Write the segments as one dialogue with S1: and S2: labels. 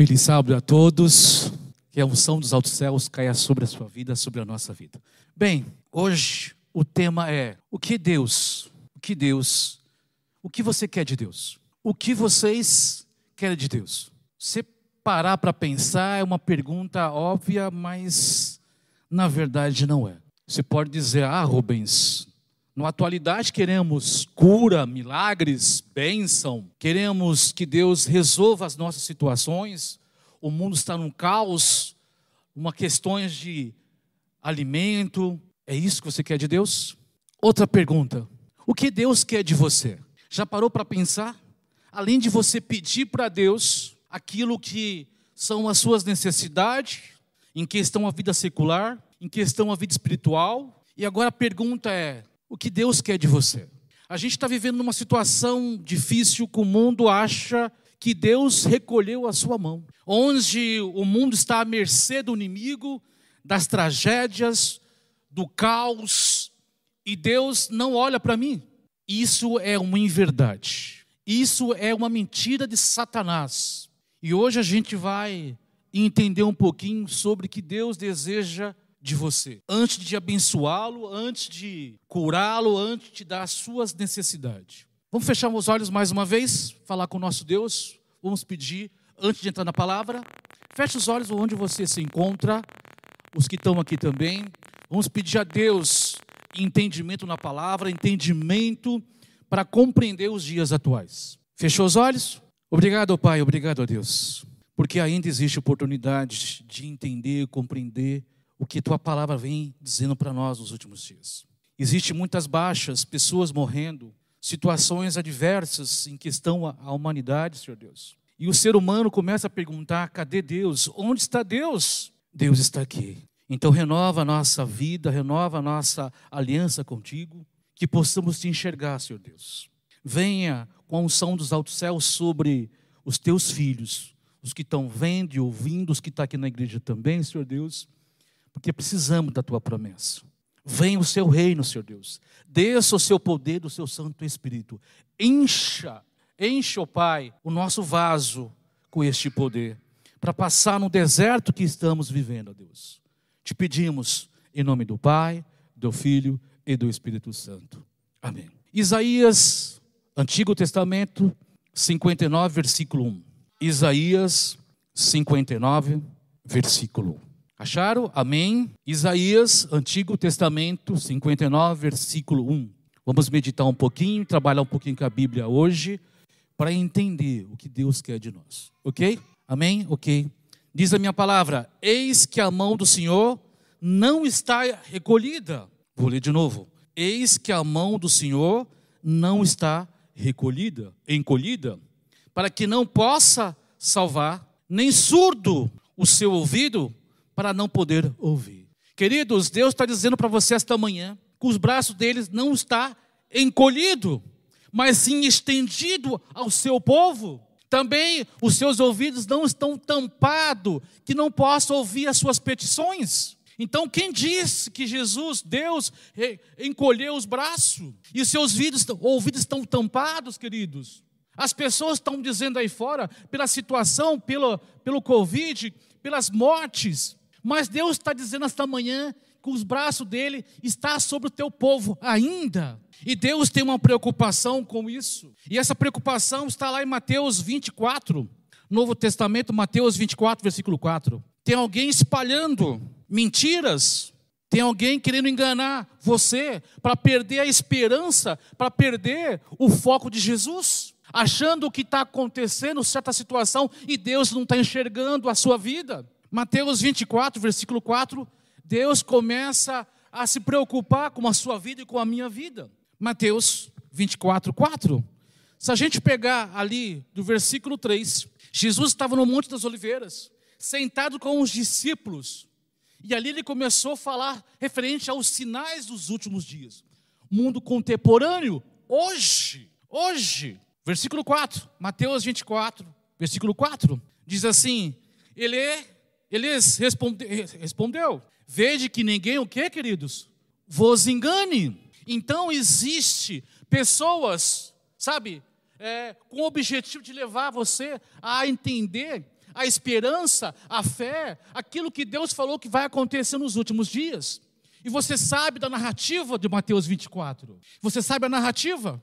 S1: Feliz sábado a todos. Que a unção dos altos céus caia sobre a sua vida, sobre a nossa vida. Bem, hoje o tema é: o que Deus, o que Deus, o que você quer de Deus? O que vocês querem de Deus? Você parar para pensar é uma pergunta óbvia, mas na verdade não é. Você pode dizer: "Ah, Rubens, na atualidade queremos cura, milagres, bênção, queremos que Deus resolva as nossas situações. O mundo está num caos, uma questões de alimento. É isso que você quer de Deus? Outra pergunta: o que Deus quer de você? Já parou para pensar? Além de você pedir para Deus aquilo que são as suas necessidades, em questão a vida secular, em questão a vida espiritual, e agora a pergunta é: o que Deus quer de você. A gente está vivendo numa situação difícil que o mundo acha que Deus recolheu a sua mão, onde o mundo está à mercê do inimigo, das tragédias, do caos, e Deus não olha para mim. Isso é uma inverdade. Isso é uma mentira de Satanás. E hoje a gente vai entender um pouquinho sobre o que Deus deseja de você, antes de abençoá-lo, antes de curá-lo, antes de dar as suas necessidades. Vamos fechar os olhos mais uma vez, falar com o nosso Deus. Vamos pedir, antes de entrar na palavra, feche os olhos onde você se encontra, os que estão aqui também. Vamos pedir a Deus entendimento na palavra, entendimento para compreender os dias atuais. Fechou os olhos? Obrigado, Pai, obrigado a Deus, porque ainda existe oportunidade de entender, compreender o que tua palavra vem dizendo para nós nos últimos dias. Existem muitas baixas, pessoas morrendo, situações adversas em questão à humanidade, Senhor Deus. E o ser humano começa a perguntar: cadê Deus? Onde está Deus? Deus está aqui. Então renova a nossa vida, renova a nossa aliança contigo, que possamos te enxergar, Senhor Deus. Venha com a unção dos altos céus sobre os teus filhos, os que estão vendo e ouvindo, os que estão aqui na igreja também, Senhor Deus porque precisamos da tua promessa. Venha o seu reino, Senhor Deus. Desça o seu poder do seu Santo Espírito. Encha, encha, ó Pai, o nosso vaso com este poder, para passar no deserto que estamos vivendo, Deus. Te pedimos, em nome do Pai, do Filho e do Espírito Santo. Amém. Isaías, Antigo Testamento, 59, versículo 1. Isaías 59, versículo 1. Acharam? Amém. Isaías, Antigo Testamento, 59, versículo 1. Vamos meditar um pouquinho, trabalhar um pouquinho com a Bíblia hoje, para entender o que Deus quer de nós. Ok? Amém? Ok. Diz a minha palavra: Eis que a mão do Senhor não está recolhida. Vou ler de novo. Eis que a mão do Senhor não está recolhida, encolhida, para que não possa salvar, nem surdo o seu ouvido para não poder ouvir. Queridos, Deus está dizendo para você esta manhã que os braços deles não está encolhido, mas sim estendido ao seu povo. Também os seus ouvidos não estão tampados, que não possa ouvir as suas petições. Então, quem disse que Jesus, Deus, encolheu os braços e os seus ouvidos, ouvidos estão tampados, queridos? As pessoas estão dizendo aí fora, pela situação, pelo, pelo Covid, pelas mortes, mas Deus está dizendo esta manhã que os braços dele está sobre o teu povo ainda. E Deus tem uma preocupação com isso. E essa preocupação está lá em Mateus 24, Novo Testamento, Mateus 24, versículo 4. Tem alguém espalhando mentiras, tem alguém querendo enganar você para perder a esperança, para perder o foco de Jesus, achando que está acontecendo certa situação e Deus não está enxergando a sua vida. Mateus 24, versículo 4, Deus começa a se preocupar com a sua vida e com a minha vida. Mateus 24, 4. Se a gente pegar ali do versículo 3, Jesus estava no Monte das Oliveiras, sentado com os discípulos, e ali ele começou a falar referente aos sinais dos últimos dias. Mundo contemporâneo, hoje, hoje, versículo 4, Mateus 24, versículo 4, diz assim: Ele eles responde, respondeu: Veja que ninguém o que, queridos? Vos engane. Então existe pessoas, sabe, é, com o objetivo de levar você a entender a esperança, a fé, aquilo que Deus falou que vai acontecer nos últimos dias. E você sabe da narrativa de Mateus 24. Você sabe a narrativa?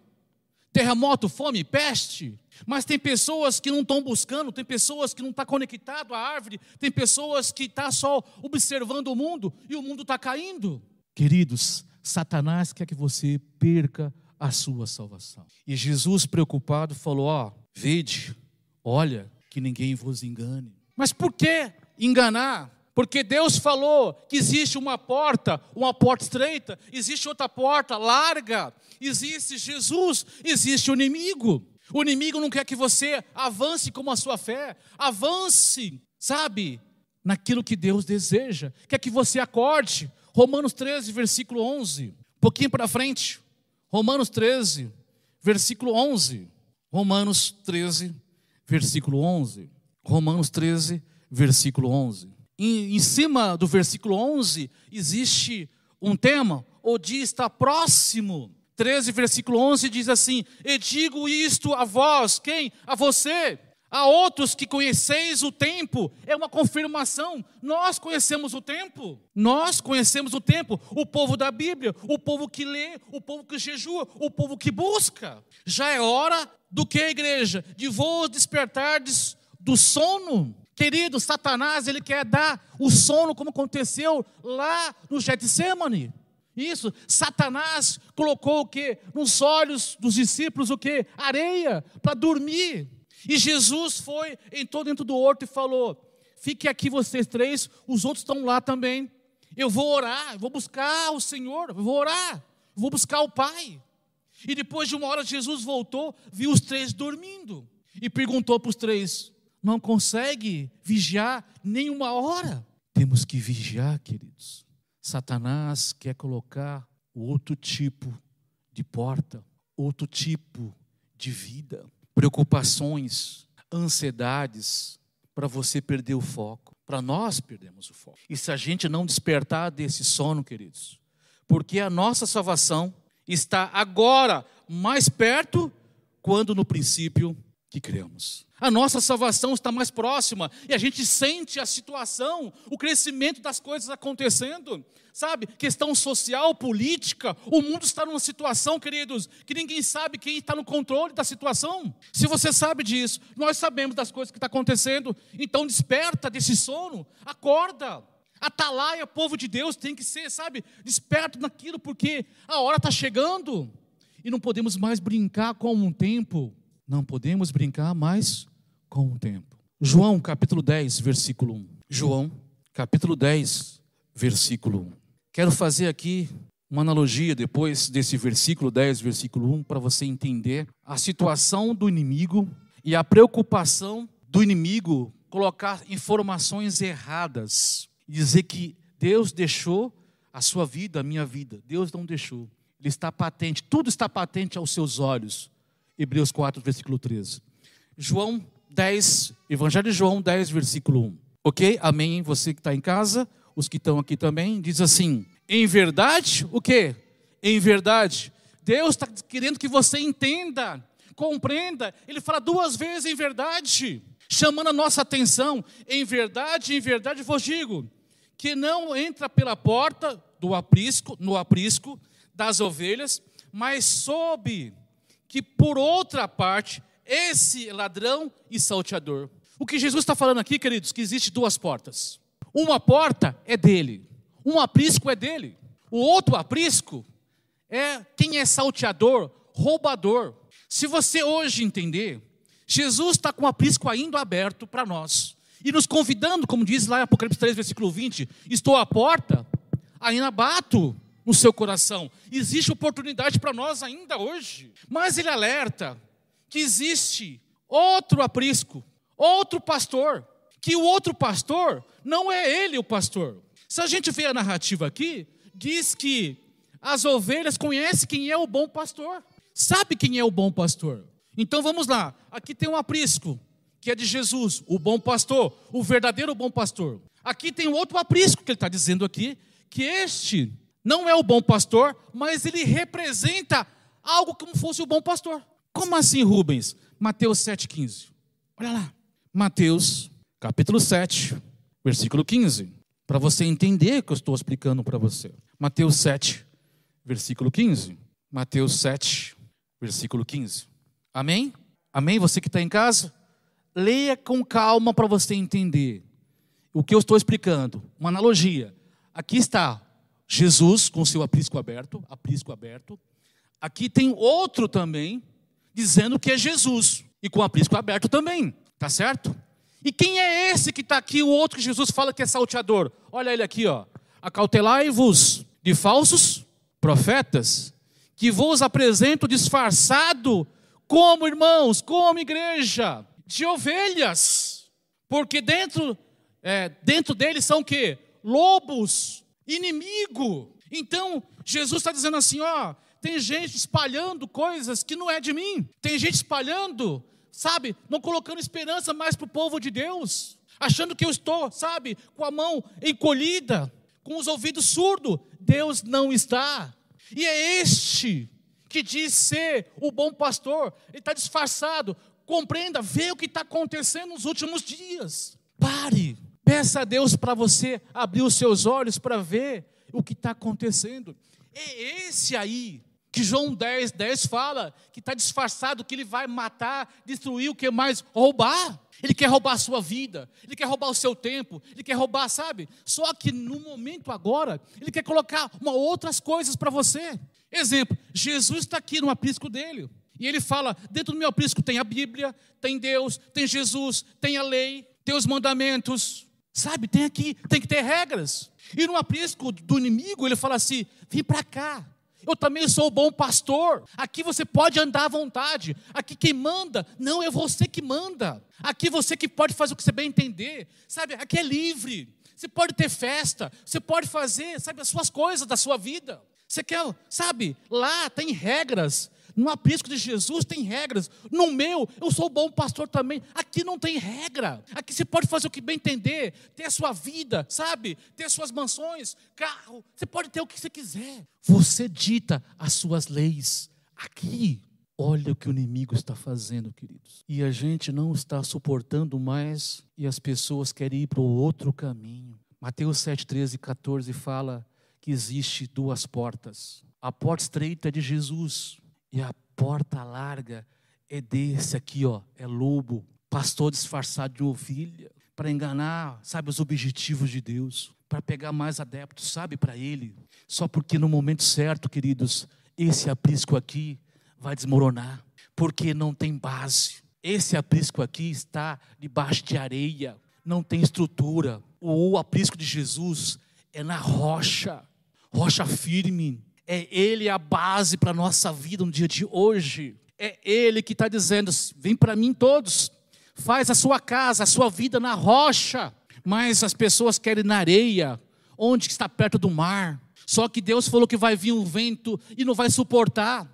S1: Terremoto, fome, peste. Mas tem pessoas que não estão buscando, tem pessoas que não estão tá conectado à árvore, tem pessoas que estão tá só observando o mundo e o mundo está caindo. Queridos, Satanás quer que você perca a sua salvação. E Jesus, preocupado, falou: Ó, vede, olha, que ninguém vos engane. Mas por que enganar? Porque Deus falou que existe uma porta, uma porta estreita, existe outra porta larga, existe Jesus, existe o inimigo. O inimigo não quer que você avance como a sua fé, avance, sabe, naquilo que Deus deseja, quer que você acorde. Romanos 13, versículo 11, um pouquinho para frente. Romanos 13, versículo 11. Romanos 13, versículo 11. Romanos 13, versículo 11 em, em cima do versículo 11, existe um tema, o dia está próximo. 13, versículo 11 diz assim: E digo isto a vós, quem? A você. A outros que conheceis o tempo, é uma confirmação. Nós conhecemos o tempo. Nós conhecemos o tempo. O povo da Bíblia, o povo que lê, o povo que jejua, o povo que busca. Já é hora do que, igreja? De vos despertardes do sono. Querido, Satanás, ele quer dar o sono como aconteceu lá no Getsemane. Isso, Satanás colocou o que? Nos olhos dos discípulos o que? Areia para dormir. E Jesus foi, entrou dentro do horto e falou: Fique aqui vocês três, os outros estão lá também. Eu vou orar, vou buscar o Senhor, vou orar, vou buscar o Pai. E depois de uma hora, Jesus voltou, viu os três dormindo e perguntou para os três: não consegue vigiar nenhuma hora. Temos que vigiar, queridos. Satanás quer colocar outro tipo de porta, outro tipo de vida, preocupações, ansiedades, para você perder o foco, para nós perdermos o foco. E se a gente não despertar desse sono, queridos, porque a nossa salvação está agora mais perto quando no princípio que cremos. A nossa salvação está mais próxima e a gente sente a situação, o crescimento das coisas acontecendo, sabe? Questão social, política, o mundo está numa situação, queridos, que ninguém sabe quem está no controle da situação. Se você sabe disso, nós sabemos das coisas que estão acontecendo, então desperta desse sono, acorda. Atalaia, povo de Deus, tem que ser, sabe, desperto naquilo, porque a hora está chegando e não podemos mais brincar com um tempo não podemos brincar mais com o tempo. João capítulo 10, versículo 1. João capítulo 10, versículo 1. Quero fazer aqui uma analogia depois desse versículo 10, versículo 1, para você entender a situação do inimigo e a preocupação do inimigo colocar informações erradas, dizer que Deus deixou a sua vida, a minha vida. Deus não deixou. Ele está patente, tudo está patente aos seus olhos. Hebreus 4, versículo 13. João 10, Evangelho de João 10, versículo 1. Ok? Amém? Você que está em casa, os que estão aqui também, diz assim: em verdade, o que? Em verdade, Deus está querendo que você entenda, compreenda. Ele fala duas vezes em verdade, chamando a nossa atenção. Em verdade, em verdade vos digo, que não entra pela porta do aprisco, no aprisco das ovelhas, mas sob que por outra parte, esse ladrão e salteador. O que Jesus está falando aqui, queridos, que existe duas portas. Uma porta é dele, um aprisco é dele. O outro aprisco é quem é salteador, roubador. Se você hoje entender, Jesus está com o aprisco ainda aberto para nós. E nos convidando, como diz lá em Apocalipse 3, versículo 20: Estou à porta, ainda bato no seu coração. Existe oportunidade para nós ainda hoje. Mas ele alerta que existe outro aprisco, outro pastor, que o outro pastor não é ele o pastor. Se a gente vê a narrativa aqui, diz que as ovelhas conhecem quem é o bom pastor. Sabe quem é o bom pastor? Então vamos lá. Aqui tem um aprisco, que é de Jesus, o bom pastor, o verdadeiro bom pastor. Aqui tem outro aprisco que ele está dizendo aqui, que este não é o bom pastor, mas ele representa algo como fosse o bom pastor. Como assim, Rubens? Mateus 7,15. Olha lá. Mateus, capítulo 7, versículo 15, para você entender o que eu estou explicando para você. Mateus 7, versículo 15. Mateus 7, versículo 15. Amém? Amém? Você que está em casa? Leia com calma para você entender o que eu estou explicando. Uma analogia. Aqui está Jesus com seu aprisco aberto, aprisco aberto. Aqui tem outro também dizendo que é Jesus e com aprisco aberto também, tá certo? E quem é esse que está aqui, o outro que Jesus fala que é salteador? Olha ele aqui, ó. Acautelai-vos de falsos profetas, que vos apresento disfarçado como irmãos, como igreja, de ovelhas, porque dentro, é, dentro deles são o quê? Lobos, inimigo. Então, Jesus está dizendo assim: ó, tem gente espalhando coisas que não é de mim, tem gente espalhando, sabe, não colocando esperança mais para o povo de Deus, achando que eu estou, sabe, com a mão encolhida, com os ouvidos surdos. Deus não está, e é este que diz ser o bom pastor, ele está disfarçado. Compreenda, vê o que está acontecendo nos últimos dias. Pare, peça a Deus para você abrir os seus olhos para ver o que está acontecendo. É esse aí que João 10, 10 fala, que está disfarçado, que ele vai matar, destruir, o que mais? Roubar. Ele quer roubar a sua vida, ele quer roubar o seu tempo, ele quer roubar, sabe? Só que no momento agora, ele quer colocar uma outras coisas para você. Exemplo, Jesus está aqui no aprisco dele. E ele fala: dentro do meu aprisco tem a Bíblia, tem Deus, tem Jesus, tem a lei, tem os mandamentos. Sabe, tem aqui, tem que ter regras. E no aprisco do inimigo, ele fala assim: vem para cá. Eu também sou bom pastor. Aqui você pode andar à vontade. Aqui quem manda, não é você que manda. Aqui você que pode fazer o que você bem entender. Sabe, aqui é livre. Você pode ter festa, você pode fazer, sabe, as suas coisas da sua vida. Você quer, sabe, lá tem regras. No aprisco de Jesus tem regras. No meu, eu sou bom pastor também. Aqui não tem regra. Aqui você pode fazer o que bem entender, ter a sua vida, sabe? Ter suas mansões, carro. Você pode ter o que você quiser. Você dita as suas leis. Aqui, olha o que o inimigo está fazendo, queridos. E a gente não está suportando mais e as pessoas querem ir para o outro caminho. Mateus 7, 13 e 14 fala que existe duas portas. A porta estreita é de Jesus e a porta larga é desse aqui, ó, é lobo, pastor disfarçado de ovelha, para enganar, sabe, os objetivos de Deus, para pegar mais adeptos, sabe, para ele. Só porque no momento certo, queridos, esse aprisco aqui vai desmoronar, porque não tem base. Esse aprisco aqui está debaixo de areia, não tem estrutura. O aprisco de Jesus é na rocha rocha firme. É Ele a base para a nossa vida no dia de hoje. É Ele que está dizendo: vem para mim todos, faz a sua casa, a sua vida na rocha. Mas as pessoas querem na areia, onde está perto do mar. Só que Deus falou que vai vir um vento e não vai suportar.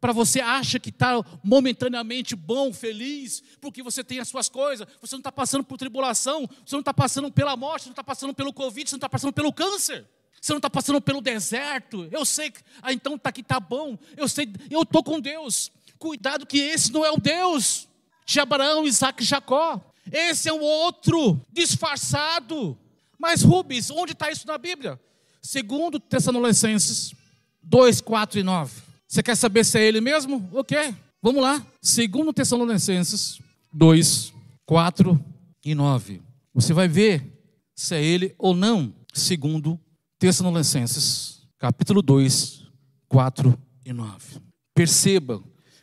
S1: Para você acha que está momentaneamente bom, feliz, porque você tem as suas coisas, você não está passando por tribulação, você não está passando pela morte, você não está passando pelo Covid, você não está passando pelo câncer. Você não está passando pelo deserto. Eu sei que, ah, então está aqui, está bom. Eu sei, eu estou com Deus. Cuidado que esse não é o Deus de Abraão, Isaac e Jacó. Esse é o outro, disfarçado. Mas Rubens, onde está isso na Bíblia? Segundo Tessalonicenses 2, 4 e 9. Você quer saber se é ele mesmo? Ok, vamos lá. Segundo Tessalonicenses 2, 4 e 9. Você vai ver se é ele ou não, segundo Tessalonicenses, capítulo 2, 4 e 9. Perceba,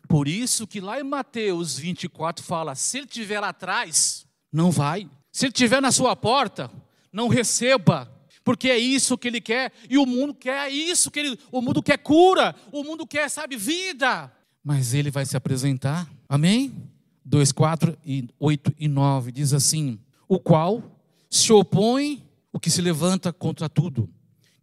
S1: por isso que lá em Mateus 24 fala: se ele estiver lá atrás, não vai. Se ele estiver na sua porta, não receba, porque é isso que ele quer, e o mundo quer isso que ele, o mundo quer cura, o mundo quer, sabe, vida. Mas ele vai se apresentar. Amém? 2, 4 e 8 e 9 diz assim: o qual se opõe o que se levanta contra tudo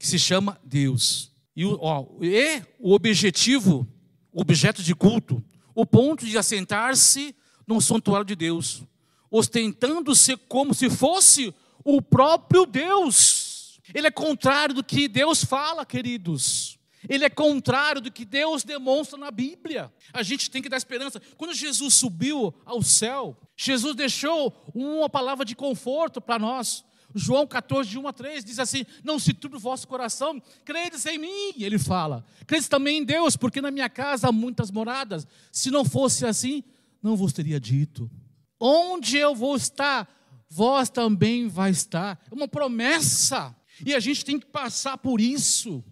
S1: que se chama Deus. E, ó, e o objetivo, o objeto de culto, o ponto de assentar-se no santuário de Deus, ostentando-se como se fosse o próprio Deus. Ele é contrário do que Deus fala, queridos. Ele é contrário do que Deus demonstra na Bíblia. A gente tem que dar esperança. Quando Jesus subiu ao céu, Jesus deixou uma palavra de conforto para nós. João 14, de 1 a 3, diz assim: Não se turbe o vosso coração, credes em mim, ele fala. Credes também em Deus, porque na minha casa há muitas moradas. Se não fosse assim, não vos teria dito. Onde eu vou estar, vós também vai estar. É uma promessa. E a gente tem que passar por isso.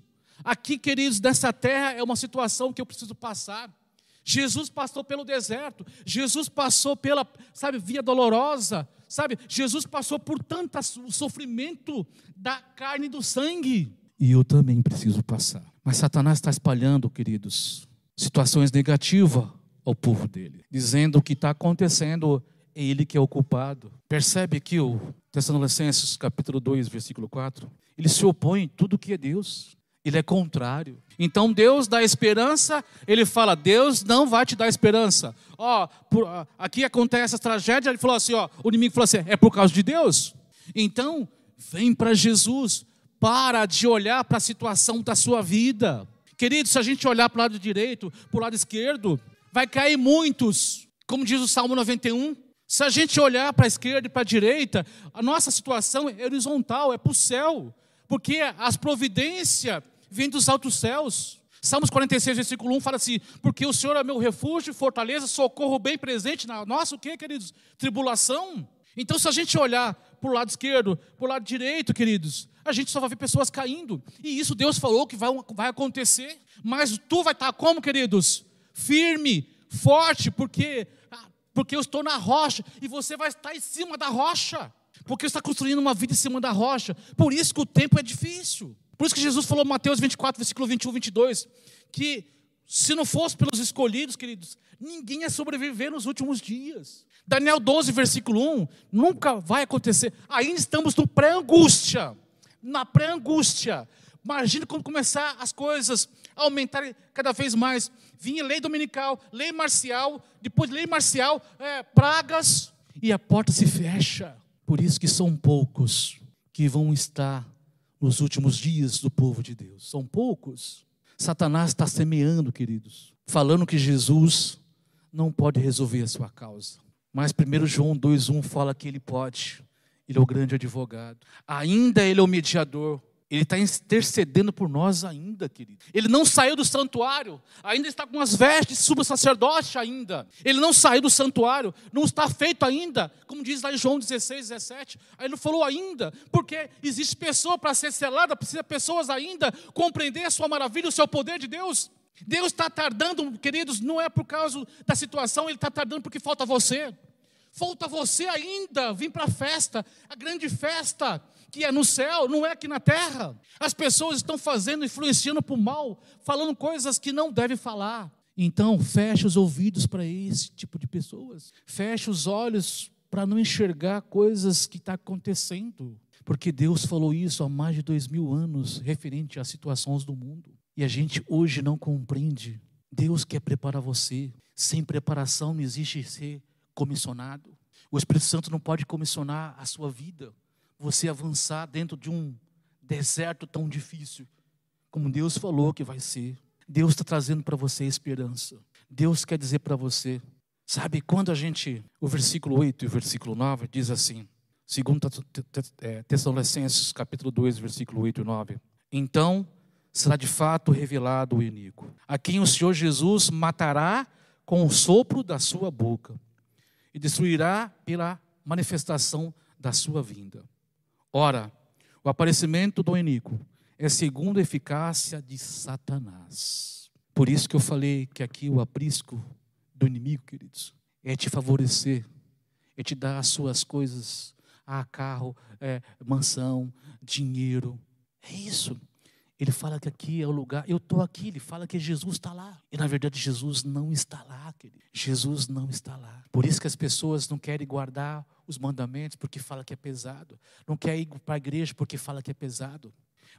S1: Aqui, queridos, dessa terra é uma situação que eu preciso passar. Jesus passou pelo deserto, Jesus passou pela, sabe, via dolorosa, sabe? Jesus passou por tanto sofrimento da carne e do sangue. E eu também preciso passar. Mas Satanás está espalhando, queridos, situações negativas ao povo dele, dizendo o que está acontecendo é ele que é o culpado. Percebe aqui o Tessalonicenses capítulo 2, versículo 4? Ele se opõe a tudo que é Deus. Ele é contrário. Então Deus dá esperança, ele fala: Deus não vai te dar esperança. Ó, aqui acontece essa tragédia, ele falou assim: ó, o inimigo falou assim: é por causa de Deus. Então, vem para Jesus, para de olhar para a situação da sua vida. Querido, se a gente olhar para o lado direito, para o lado esquerdo, vai cair muitos, como diz o Salmo 91. Se a gente olhar para a esquerda e para a direita, a nossa situação é horizontal, é para o céu, porque as providências vêm dos altos céus. Salmos 46, versículo 1 fala assim: Porque o Senhor é meu refúgio, fortaleza, socorro bem presente na nossa, o que, queridos? Tribulação. Então, se a gente olhar para o lado esquerdo, para o lado direito, queridos, a gente só vai ver pessoas caindo. E isso Deus falou que vai, vai acontecer. Mas tu vai estar como, queridos? Firme, forte, porque porque eu estou na rocha e você vai estar em cima da rocha, porque você está construindo uma vida em cima da rocha. Por isso que o tempo é difícil. Por isso que Jesus falou em Mateus 24, versículo 21, 22, que se não fosse pelos escolhidos, queridos, ninguém ia sobreviver nos últimos dias. Daniel 12, versículo 1, nunca vai acontecer. Ainda estamos no pré-angústia. Na pré-angústia. Imagina quando começar as coisas a aumentarem cada vez mais. Vinha lei dominical, lei marcial, depois lei marcial, é, pragas, e a porta se fecha. Por isso que são poucos que vão estar nos últimos dias do povo de Deus. São poucos. Satanás está semeando, queridos, falando que Jesus não pode resolver a sua causa. Mas 1 João 2,1 fala que ele pode. Ele é o grande advogado. Ainda ele é o mediador ele está intercedendo por nós ainda, querido. Ele não saiu do santuário, ainda está com as vestes de sumo sacerdote ainda. Ele não saiu do santuário, não está feito ainda, como diz lá em João 16, 17. Aí ele falou ainda, porque existe pessoa para ser selada, precisa pessoas ainda compreender a sua maravilha, o seu poder de Deus. Deus está tardando, queridos, não é por causa da situação, Ele está tardando porque falta você. Falta você ainda vir para a festa, a grande festa que é no céu, não é aqui na terra. As pessoas estão fazendo, influenciando para o mal, falando coisas que não devem falar. Então, feche os ouvidos para esse tipo de pessoas. Feche os olhos para não enxergar coisas que estão tá acontecendo. Porque Deus falou isso há mais de dois mil anos, referente às situações do mundo. E a gente hoje não compreende. Deus quer preparar você. Sem preparação não existe ser comissionado. O Espírito Santo não pode comissionar a sua vida você avançar dentro de um deserto tão difícil, como Deus falou que vai ser. Deus está trazendo para você esperança. Deus quer dizer para você, sabe, quando a gente, o versículo 8 e o versículo 9 diz assim, segundo é, Tessalonicenses capítulo 2, versículo 8 e 9, então será de fato revelado o inimigo, a quem o Senhor Jesus matará com o sopro da sua boca e destruirá pela manifestação da sua vinda. Ora, o aparecimento do iníquo é segundo a eficácia de Satanás. Por isso que eu falei que aqui o aprisco do inimigo, queridos, é te favorecer, é te dar as suas coisas, ah, carro, é, mansão, dinheiro. É isso. Ele fala que aqui é o lugar, eu estou aqui, ele fala que Jesus está lá. E na verdade Jesus não está lá, querido. Jesus não está lá. Por isso que as pessoas não querem guardar os mandamentos porque fala que é pesado. Não quer ir para a igreja porque fala que é pesado.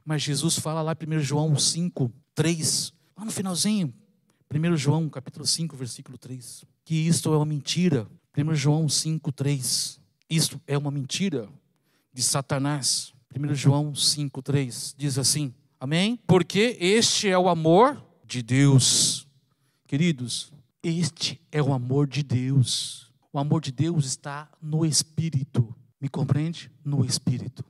S1: Mas Jesus fala lá 1 João 5, 3, lá no finalzinho, 1 João capítulo 5, versículo 3, que isto é uma mentira. 1 João 5, 3, isto é uma mentira de Satanás. 1 João 5, 3 diz assim: Amém? Porque este é o amor de Deus. Queridos, este é o amor de Deus. O amor de Deus está no Espírito. Me compreende? No Espírito.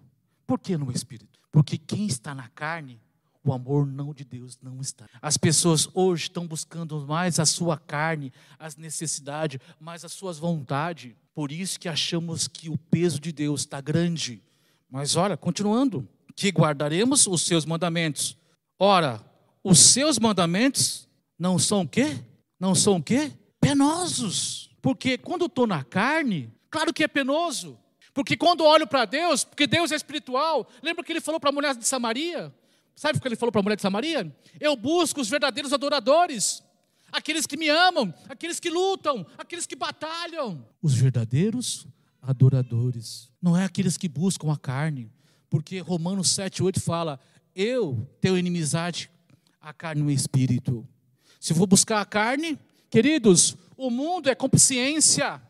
S1: Por que no Espírito? Porque quem está na carne, o amor não de Deus não está. As pessoas hoje estão buscando mais a sua carne, as necessidades, mais as suas vontades. Por isso que achamos que o peso de Deus está grande. Mas olha, continuando, que guardaremos os seus mandamentos. Ora, os seus mandamentos não são o quê? Não são o quê? Penosos. Porque quando estou na carne, claro que é penoso. Porque quando olho para Deus, porque Deus é espiritual, lembra que ele falou para a mulher de Samaria? Sabe o que ele falou para a mulher de Samaria? Eu busco os verdadeiros adoradores, aqueles que me amam, aqueles que lutam, aqueles que batalham. Os verdadeiros adoradores, não é aqueles que buscam a carne, porque Romanos 7, 8 fala: Eu tenho inimizade a carne e o espírito. Se for buscar a carne, queridos, o mundo é consciência.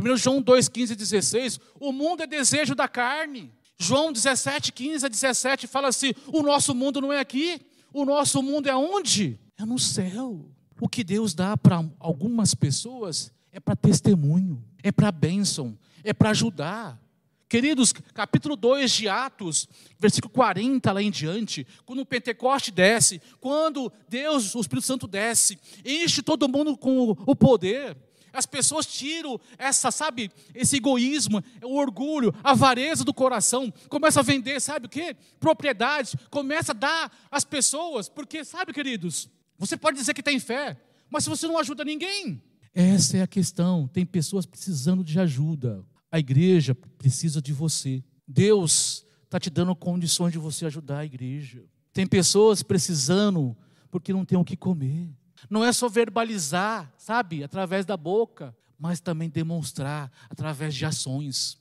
S1: 1 João 2, 15 e 16, o mundo é desejo da carne. João 17, 15 a 17 fala assim: o nosso mundo não é aqui, o nosso mundo é onde? É no céu. O que Deus dá para algumas pessoas é para testemunho, é para bênção, é para ajudar. Queridos, capítulo 2 de Atos, versículo 40 lá em diante, quando o Pentecoste desce, quando Deus, o Espírito Santo desce, enche todo mundo com o poder. As pessoas tiram essa, sabe, esse egoísmo, o orgulho, a avareza do coração, começa a vender, sabe o quê? Propriedades, começa a dar às pessoas, porque, sabe, queridos, você pode dizer que tem fé, mas se você não ajuda ninguém, essa é a questão. Tem pessoas precisando de ajuda. A igreja precisa de você. Deus está te dando condições de você ajudar a igreja. Tem pessoas precisando porque não tem o que comer. Não é só verbalizar, sabe, através da boca, mas também demonstrar através de ações.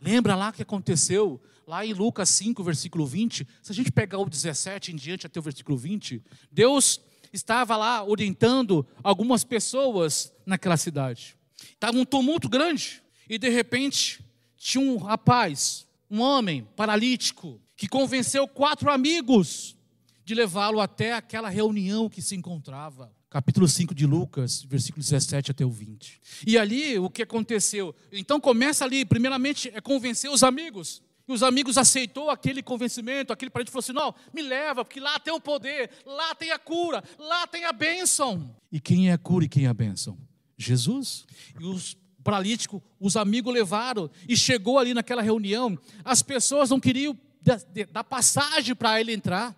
S1: Lembra lá que aconteceu lá em Lucas 5, versículo 20? Se a gente pegar o 17 em diante até o versículo 20, Deus estava lá orientando algumas pessoas naquela cidade. Estava um tumulto grande. E de repente, tinha um rapaz, um homem paralítico, que convenceu quatro amigos de levá-lo até aquela reunião que se encontrava. Capítulo 5 de Lucas, versículo 17 até o 20. E ali o que aconteceu? Então começa ali, primeiramente, é convencer os amigos. E os amigos aceitou aquele convencimento, aquele parente falou assim: não, me leva, porque lá tem o poder, lá tem a cura, lá tem a bênção. E quem é a cura e quem é a bênção? Jesus. E os paralítico, os amigos levaram e chegou ali naquela reunião, as pessoas não queriam dar passagem para ele entrar.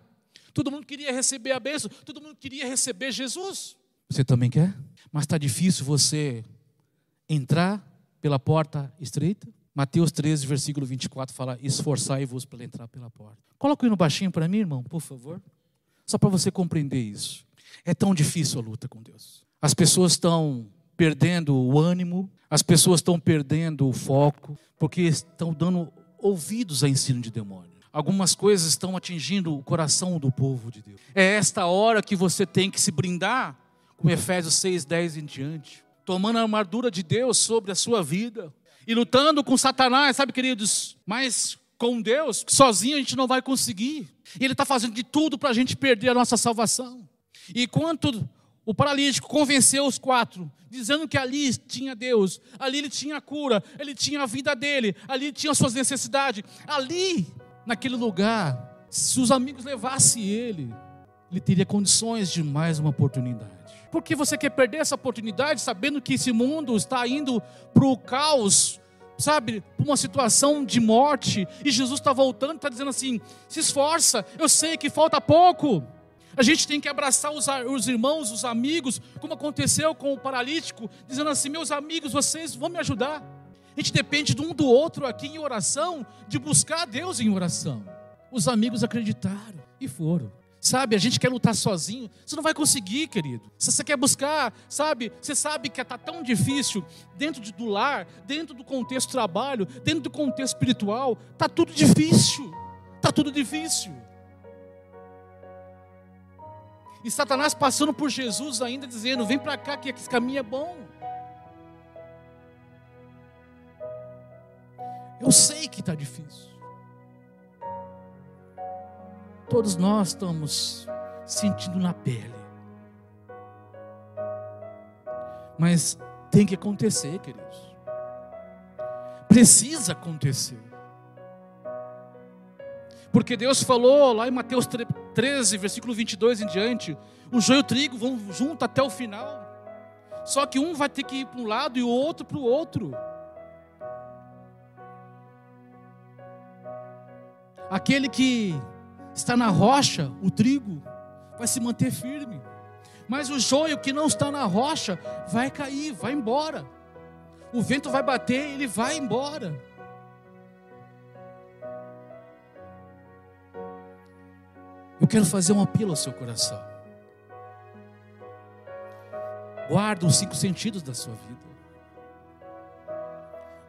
S1: Todo mundo queria receber a bênção, todo mundo queria receber Jesus. Você também quer? Mas está difícil você entrar pela porta estreita? Mateus 13, versículo 24 fala: Esforçai-vos para entrar pela porta. Coloca o baixinho para mim, irmão, por favor. Só para você compreender isso. É tão difícil a luta com Deus. As pessoas estão perdendo o ânimo, as pessoas estão perdendo o foco, porque estão dando ouvidos a ensino de demônio. Algumas coisas estão atingindo o coração do povo de Deus. É esta hora que você tem que se brindar com Efésios 6, 10 em diante, tomando a armadura de Deus sobre a sua vida e lutando com Satanás, sabe, queridos? Mas com Deus, sozinho a gente não vai conseguir. E Ele está fazendo de tudo para a gente perder a nossa salvação. E quanto o paralítico convenceu os quatro, dizendo que ali tinha Deus, ali ele tinha a cura, ele tinha a vida dele, ali tinha suas necessidades. Ali, naquele lugar, se os amigos levassem ele, ele teria condições de mais uma oportunidade. Por que você quer perder essa oportunidade sabendo que esse mundo está indo para o caos, sabe, para uma situação de morte, e Jesus está voltando, está dizendo assim: se esforça, eu sei que falta pouco. A gente tem que abraçar os, os, irmãos, os amigos, como aconteceu com o paralítico, dizendo assim: meus amigos, vocês vão me ajudar. A gente depende de um do outro aqui em oração, de buscar a Deus em oração. Os amigos acreditaram e foram. Sabe, a gente quer lutar sozinho, você não vai conseguir, querido. Se você quer buscar, sabe, você sabe que está tão difícil dentro do lar, dentro do contexto trabalho, dentro do contexto espiritual, está tudo difícil. Está tudo difícil. E Satanás passando por Jesus ainda dizendo: Vem para cá que esse caminho é bom. Eu sei que está difícil. todos nós estamos sentindo na pele. Mas tem que acontecer, queridos. Precisa acontecer. Porque Deus falou lá em Mateus 13, versículo 22 em diante: o joio e o trigo vão junto até o final. Só que um vai ter que ir para um lado e o outro para o outro. Aquele que está na rocha, o trigo, vai se manter firme. Mas o joio que não está na rocha vai cair, vai embora. O vento vai bater, ele vai embora. Quero fazer um apelo ao seu coração. Guarda os cinco sentidos da sua vida.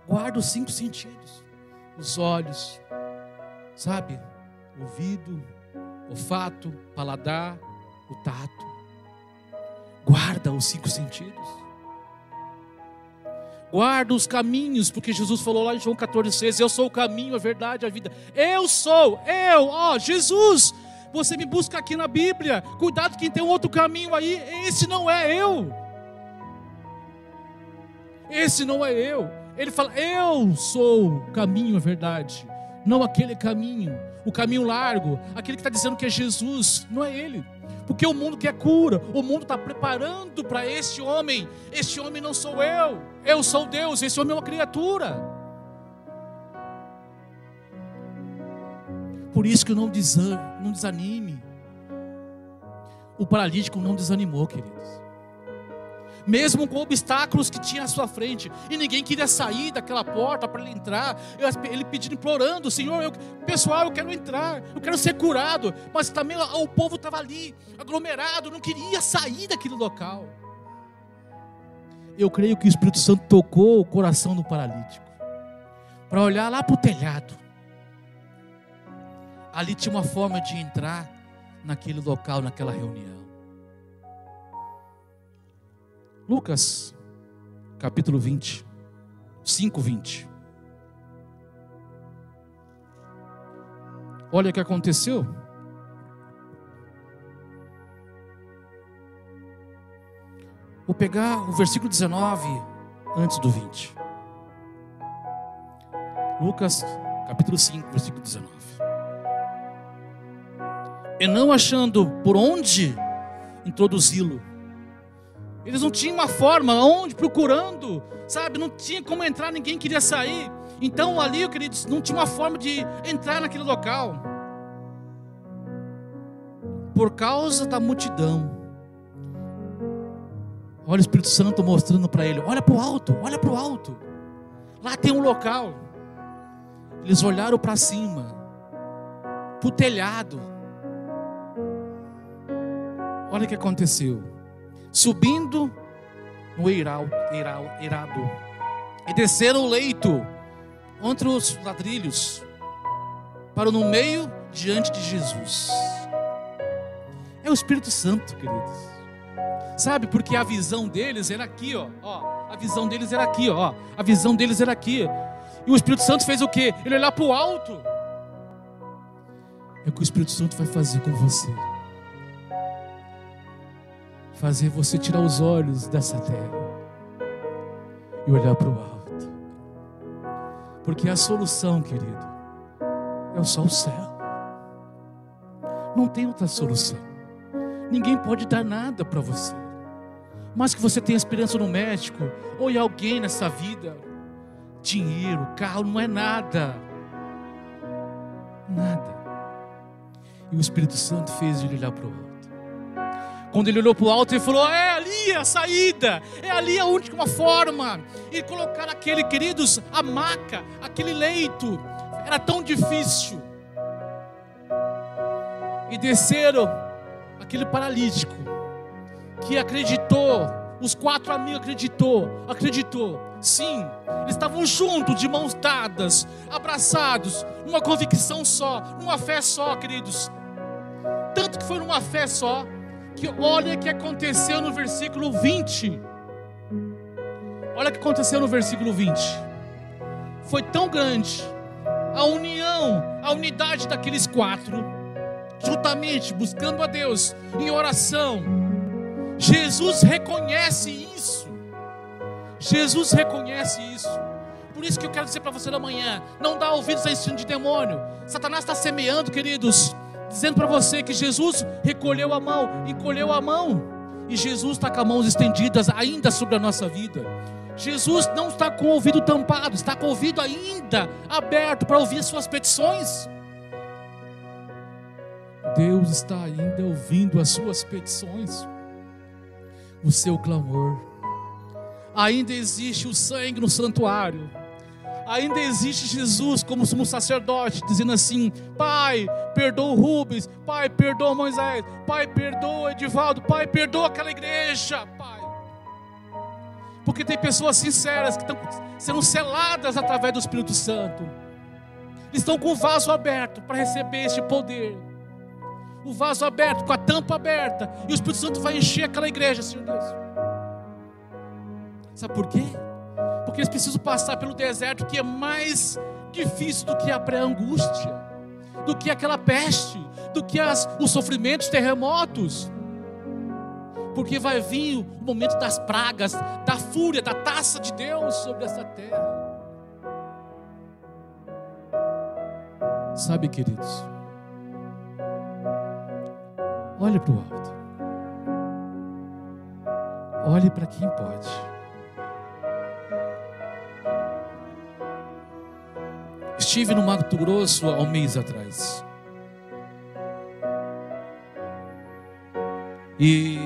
S1: Guarda os cinco sentidos: os olhos, sabe? Ouvido, olfato, paladar, o tato. Guarda os cinco sentidos. Guarda os caminhos, porque Jesus falou lá em João 14,6: Eu sou o caminho, a verdade, a vida. Eu sou, eu, ó, Jesus você me busca aqui na Bíblia. Cuidado, quem tem um outro caminho aí, esse não é eu. Esse não é eu. Ele fala: Eu sou o caminho, a verdade. Não aquele caminho, o caminho largo, aquele que está dizendo que é Jesus, não é ele. Porque o mundo quer cura, o mundo está preparando para esse homem. Esse homem não sou eu, eu sou Deus, esse homem é uma criatura. Por isso que não, não desanime. O paralítico não desanimou, queridos. Mesmo com obstáculos que tinha à sua frente, e ninguém queria sair daquela porta para ele entrar, ele pedindo, implorando: Senhor, eu, pessoal, eu quero entrar, eu quero ser curado. Mas também o povo estava ali, aglomerado, não queria sair daquele local. Eu creio que o Espírito Santo tocou o coração do paralítico, para olhar lá para o telhado ali tinha uma forma de entrar naquele local, naquela reunião. Lucas, capítulo 20, 5, 20. Olha o que aconteceu. Vou pegar o versículo 19 antes do 20. Lucas, capítulo 5, versículo 19 e não achando por onde introduzi-lo. Eles não tinham uma forma, onde, procurando, sabe? Não tinha como entrar, ninguém queria sair. Então ali, queridos, não tinha uma forma de entrar naquele local. Por causa da multidão. Olha o Espírito Santo mostrando para ele: olha para o alto, olha para o alto. Lá tem um local. Eles olharam para cima, para o telhado. Olha o que aconteceu. Subindo no eiral, eirado e desceram o leito entre os ladrilhos para no meio diante de Jesus. É o Espírito Santo, queridos. Sabe, porque a visão deles era aqui, ó, ó. A visão deles era aqui, ó. A visão deles era aqui. E o Espírito Santo fez o quê? Ele olhar para o alto. É o que o Espírito Santo vai fazer com você fazer você tirar os olhos dessa terra e olhar para o alto. Porque a solução, querido, é só o céu. Não tem outra solução. Ninguém pode dar nada para você. Mas que você tenha esperança no médico ou em alguém nessa vida. Dinheiro, carro, não é nada. Nada. E o Espírito Santo fez ele olhar para o alto. Quando ele olhou para o alto, ele falou: É ali a saída, é ali a última forma. E colocar aquele, queridos, a maca, aquele leito, era tão difícil. E desceram aquele paralítico que acreditou, os quatro amigos acreditou, acreditou. Sim, eles estavam juntos, de mãos dadas, abraçados, numa convicção só, numa fé só, queridos. Tanto que foi numa fé só que olha o que aconteceu no versículo 20. Olha o que aconteceu no versículo 20. Foi tão grande a união, a unidade daqueles quatro, juntamente buscando a Deus em oração, Jesus reconhece isso. Jesus reconhece isso. Por isso que eu quero dizer para você da manhã: não dá ouvidos a ensino de demônio. Satanás está semeando, queridos, dizendo para você que Jesus recolheu a mão, encolheu a mão, e Jesus está com as mãos estendidas ainda sobre a nossa vida. Jesus não está com o ouvido tampado, está com o ouvido ainda aberto para ouvir as suas petições. Deus está ainda ouvindo as suas petições, o seu clamor. Ainda existe o sangue no santuário. Ainda existe Jesus como sumo sacerdote, dizendo assim: Pai, perdoa o Rubens, Pai, perdoa Moisés, Pai, perdoa Edivaldo, Pai, perdoa aquela igreja, Pai. Porque tem pessoas sinceras que estão sendo seladas através do Espírito Santo. Eles estão com o vaso aberto para receber este poder. O vaso aberto, com a tampa aberta. E o Espírito Santo vai encher aquela igreja, Senhor Deus. Sabe por quê? Porque eles precisam passar pelo deserto que é mais difícil do que a pré-angústia, do que aquela peste, do que as, os sofrimentos, terremotos porque vai vir o momento das pragas, da fúria, da taça de Deus sobre essa terra. Sabe, queridos, olhe para o alto, olhe para quem pode. Estive no Mato Grosso há um mês atrás. E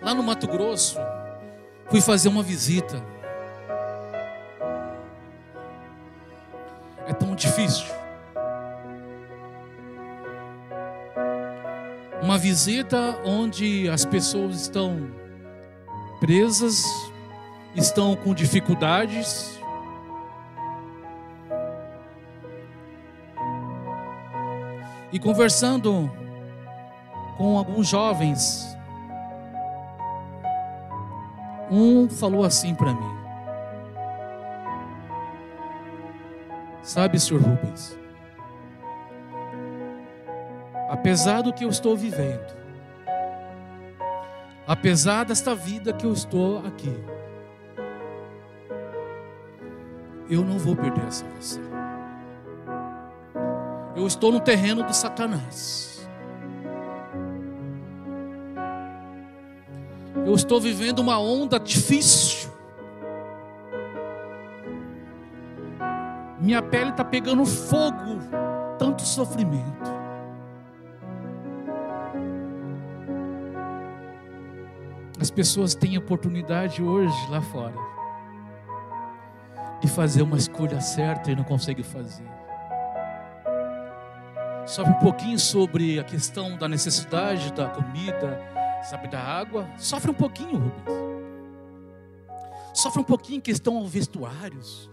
S1: lá no Mato Grosso, fui fazer uma visita. É tão difícil. Uma visita onde as pessoas estão presas, estão com dificuldades. E conversando com alguns jovens Um falou assim para mim: Sabe, senhor Rubens, apesar do que eu estou vivendo, apesar desta vida que eu estou aqui, eu não vou perder essa salvação. Eu estou no terreno do Satanás. Eu estou vivendo uma onda difícil. Minha pele está pegando fogo, tanto sofrimento. As pessoas têm oportunidade hoje lá fora de fazer uma escolha certa e não conseguem fazer. Sofre um pouquinho sobre a questão da necessidade da comida, sabe, da água, sofre um pouquinho, Rubens. Sofre um pouquinho em questão aos vestuários.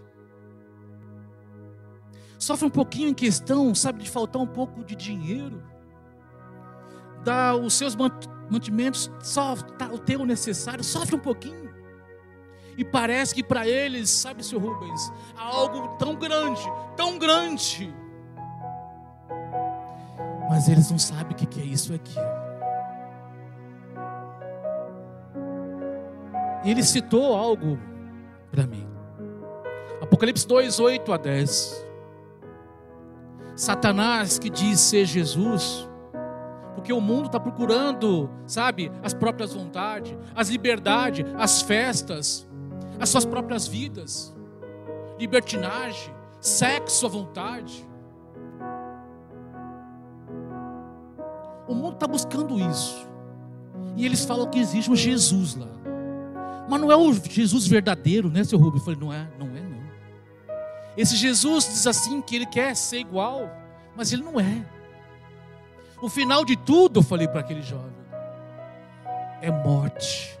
S1: Sofre um pouquinho em questão, sabe, de faltar um pouco de dinheiro. Dá os seus mantimentos, só tá, o teu necessário, sofre um pouquinho. E parece que para eles, sabe, seu Rubens, há algo tão grande, tão grande. Mas eles não sabem o que é isso aqui. E ele citou algo para mim. Apocalipse 2, 8 a 10. Satanás que diz ser Jesus, porque o mundo está procurando, sabe, as próprias vontades, as liberdades, as festas, as suas próprias vidas, libertinagem, sexo à vontade. O mundo está buscando isso. E eles falam que existe um Jesus lá. Mas não é o Jesus verdadeiro, né, seu Rubio? Eu falei, não é, não é, não. Esse Jesus diz assim que ele quer ser igual, mas ele não é. O final de tudo, eu falei para aquele jovem, é morte.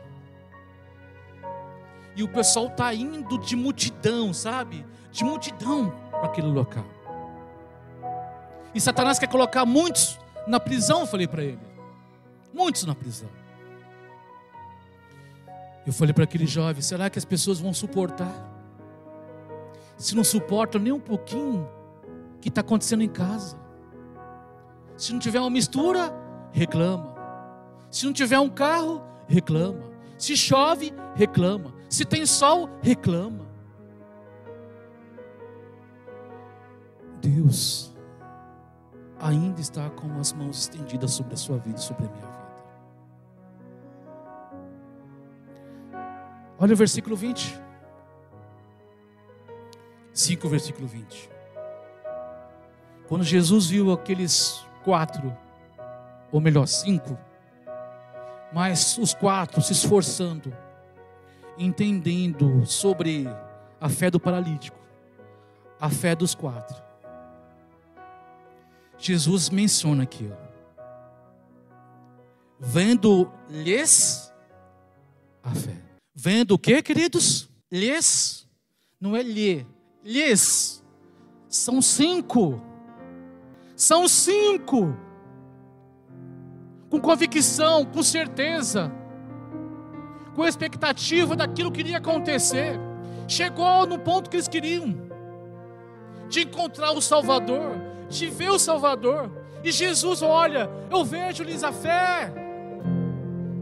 S1: E o pessoal está indo de multidão, sabe? De multidão para aquele local. E Satanás quer colocar muitos na prisão, eu falei para ele. Muitos na prisão. Eu falei para aquele jovem: será que as pessoas vão suportar? Se não suportam nem um pouquinho que está acontecendo em casa, Se não tiver uma mistura, reclama. Se não tiver um carro, reclama. Se chove, reclama. Se tem sol, reclama. Deus ainda está com as mãos estendidas sobre a sua vida, sobre a minha vida. Olha o versículo 20. 5, versículo 20. Quando Jesus viu aqueles quatro, ou melhor, cinco, mas os quatro se esforçando, entendendo sobre a fé do paralítico, a fé dos quatro. Jesus menciona aqui, ó, vendo-lhes a fé. Vendo o que, queridos? Lhes, não é lhe, lhes. São cinco. São cinco. Com convicção, com certeza, com expectativa daquilo que iria acontecer. Chegou no ponto que eles queriam de encontrar o Salvador, de ver o Salvador. E Jesus, olha, eu vejo-lhes a fé.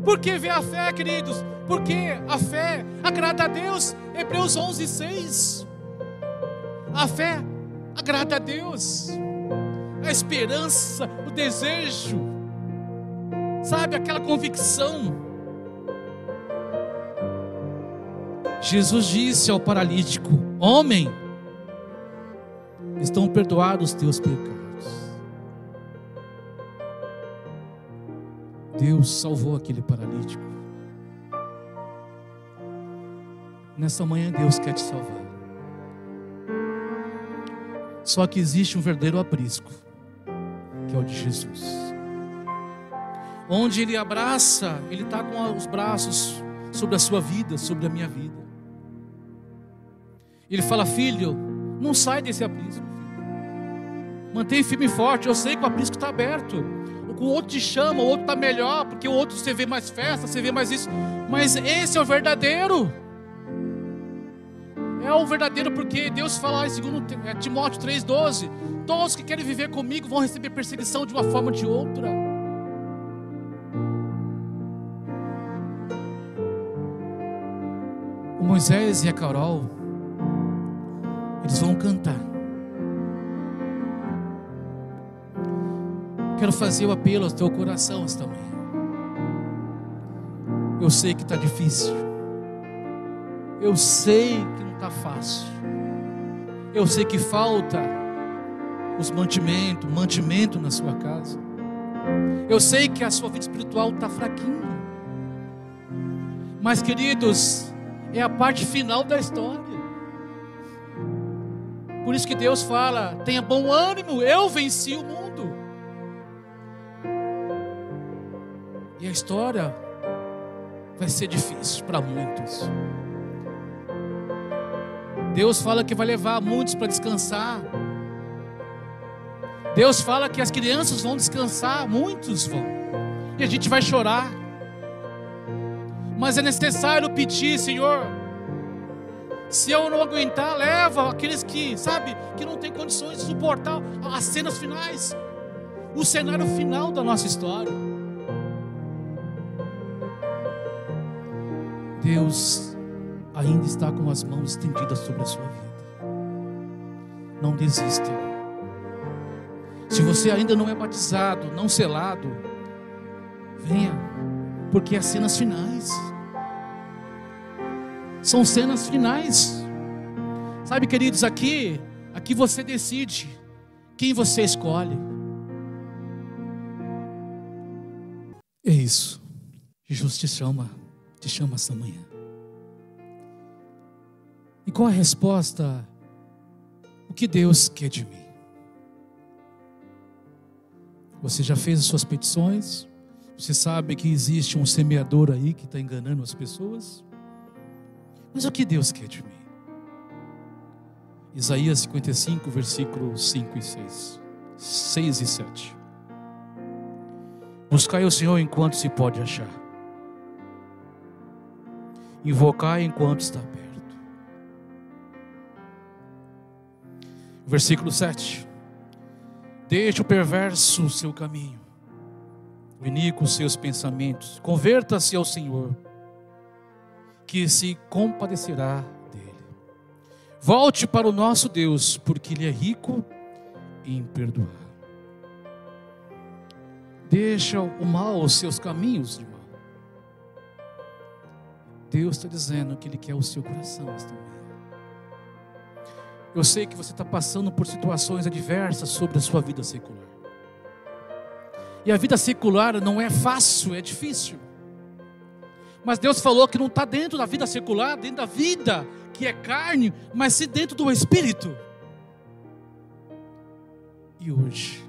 S1: Por que ver a fé, queridos? Porque a fé agrada a Deus. Hebreus 11, 6. A fé agrada a Deus. A esperança, o desejo, sabe, aquela convicção. Jesus disse ao paralítico: Homem, estão perdoados os teus pecados. Deus salvou aquele paralítico. Nessa manhã, Deus quer te salvar. Só que existe um verdadeiro aprisco, que é o de Jesus. Onde Ele abraça, Ele está com os braços sobre a sua vida, sobre a minha vida. Ele fala: Filho, não sai desse aprisco. Mantém firme e forte. Eu sei que o aprisco está aberto o outro te chama, o outro está melhor, porque o outro você vê mais festa, você vê mais isso. Mas esse é o verdadeiro. É o verdadeiro porque Deus fala em 2 é, Timóteo 3,12: Todos que querem viver comigo vão receber perseguição de uma forma ou de outra. O Moisés e a Carol, eles vão cantar. Quero fazer o apelo ao teu coração esta manhã. Eu sei que está difícil. Eu sei que não está fácil. Eu sei que falta os mantimentos, mantimento na sua casa. Eu sei que a sua vida espiritual está fraquinha. Mas, queridos, é a parte final da história. Por isso que Deus fala: tenha bom ânimo, eu venci o mundo. E a história vai ser difícil para muitos. Deus fala que vai levar muitos para descansar. Deus fala que as crianças vão descansar, muitos vão. E a gente vai chorar. Mas é necessário pedir, Senhor. Se eu não aguentar, leva aqueles que, sabe, que não tem condições de suportar as cenas finais, o cenário final da nossa história. Deus ainda está com as mãos estendidas sobre a sua vida. Não desista. Se você ainda não é batizado, não selado, venha, porque é cenas finais. São cenas finais. Sabe, queridos, aqui, aqui você decide quem você escolhe. É isso. Jesus te te chama essa manhã. E qual a resposta? O que Deus quer de mim? Você já fez as suas petições? Você sabe que existe um semeador aí que está enganando as pessoas? Mas o que Deus quer de mim? Isaías 55, versículos 5 e 6. 6 e 7. Buscai o Senhor enquanto se pode achar invocar enquanto está perto. Versículo 7. Deixe o perverso seu caminho, o os seus pensamentos. Converta-se ao Senhor, que se compadecerá dele. Volte para o nosso Deus, porque Ele é rico em perdoar. Deixa o mal os seus caminhos, irmão. Deus está dizendo que Ele quer o seu coração esta manhã. Eu sei que você está passando por situações adversas sobre a sua vida secular. E a vida secular não é fácil, é difícil. Mas Deus falou que não está dentro da vida secular, dentro da vida que é carne, mas sim dentro do espírito. E hoje,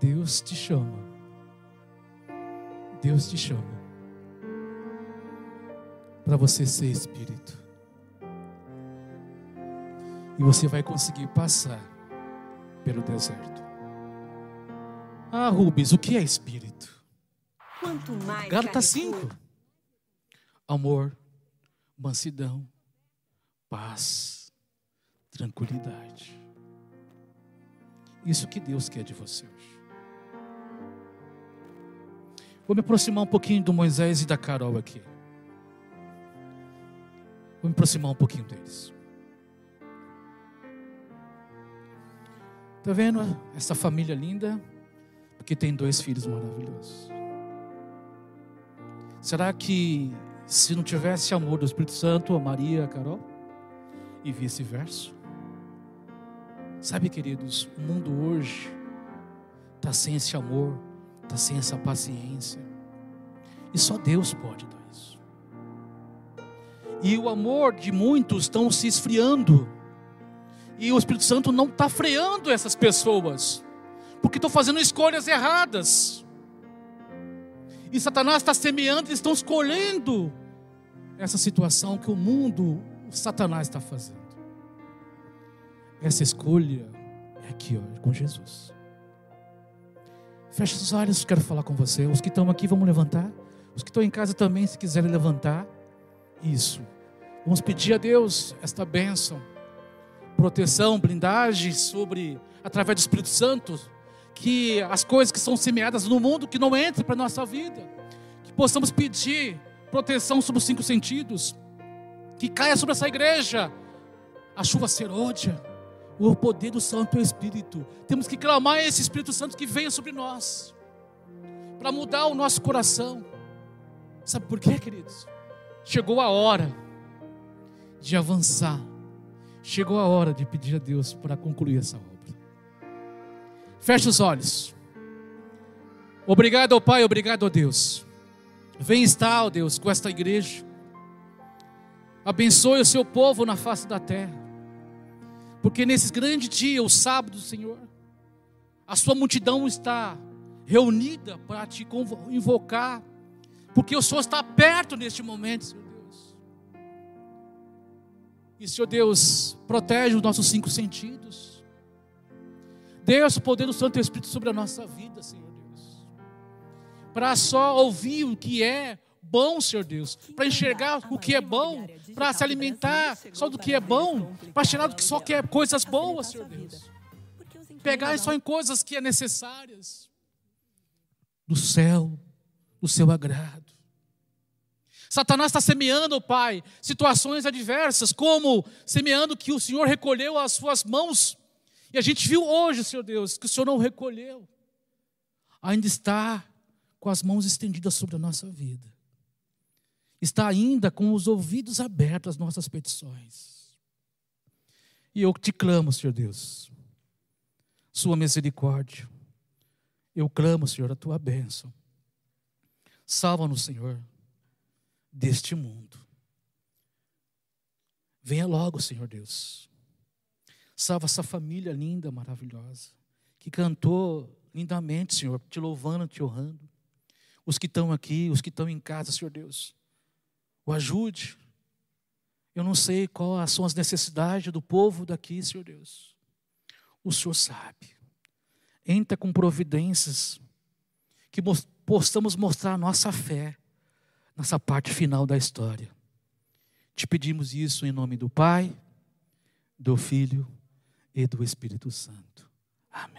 S1: Deus te chama. Deus te chama para você ser espírito. E você vai conseguir passar pelo deserto. Ah, Rubens, o que é espírito?
S2: Quanto mais
S1: Gálatas
S2: carne
S1: 5.
S2: for,
S1: Amor, mansidão, paz, tranquilidade. Isso que Deus quer de você hoje. Vou me aproximar um pouquinho do Moisés e da Carol aqui. Vou me aproximar um pouquinho deles. Está vendo essa família linda? Porque tem dois filhos maravilhosos. Será que se não tivesse amor do Espírito Santo, amaria a Carol? E vice-versa? Sabe, queridos, o mundo hoje está sem esse amor, está sem essa paciência. E só Deus pode dar isso. E o amor de muitos estão se esfriando. E o Espírito Santo não está freando essas pessoas, porque estão fazendo escolhas erradas. E Satanás está semeando, eles estão escolhendo essa situação que o mundo, o Satanás está fazendo. Essa escolha é aqui, ó, com Jesus. Feche os olhos, quero falar com você. Os que estão aqui, vamos levantar. Os que estão em casa também, se quiserem levantar. Isso. Vamos pedir a Deus esta bênção, proteção, blindagem sobre, através do Espírito Santo, que as coisas que são semeadas no mundo, que não entrem para a nossa vida. Que possamos pedir proteção sobre os cinco sentidos. Que caia sobre essa igreja a chuva serôdia, o poder do Santo Espírito. Temos que clamar esse Espírito Santo que venha sobre nós, para mudar o nosso coração. Sabe por quê, queridos? Chegou a hora de avançar. Chegou a hora de pedir a Deus para concluir essa obra. Feche os olhos. Obrigado ao Pai, obrigado a Deus. Vem estar, ó Deus, com esta igreja. Abençoe o seu povo na face da terra. Porque nesse grande dia, o sábado, Senhor, a sua multidão está reunida para te invocar. Porque o Senhor está perto neste momento, Senhor Deus. E, Senhor Deus, protege os nossos cinco sentidos. Deus, o poder do Santo Espírito sobre a nossa vida, Senhor Deus. Para só ouvir o que é bom, Senhor Deus. Para enxergar o que é bom. Para se alimentar só do que é bom. Para tirar do que só quer coisas boas, Senhor Deus. Pegar só em coisas que é necessárias. Do céu, do seu agrado. Satanás está semeando, Pai, situações adversas, como semeando que o Senhor recolheu as suas mãos. E a gente viu hoje, Senhor Deus, que o Senhor não recolheu. Ainda está com as mãos estendidas sobre a nossa vida. Está ainda com os ouvidos abertos às nossas petições. E eu te clamo, Senhor Deus, Sua misericórdia. Eu clamo, Senhor, a tua bênção. Salva-nos, Senhor, deste mundo. Venha logo, Senhor Deus. Salva essa família linda, maravilhosa, que cantou lindamente, Senhor, te louvando, te honrando. Os que estão aqui, os que estão em casa, Senhor Deus, o ajude. Eu não sei quais são as necessidades do povo daqui, Senhor Deus. O Senhor sabe. Entra com providências que possamos mostrar nossa fé nessa parte final da história. Te pedimos isso em nome do Pai, do Filho e do Espírito Santo. Amém.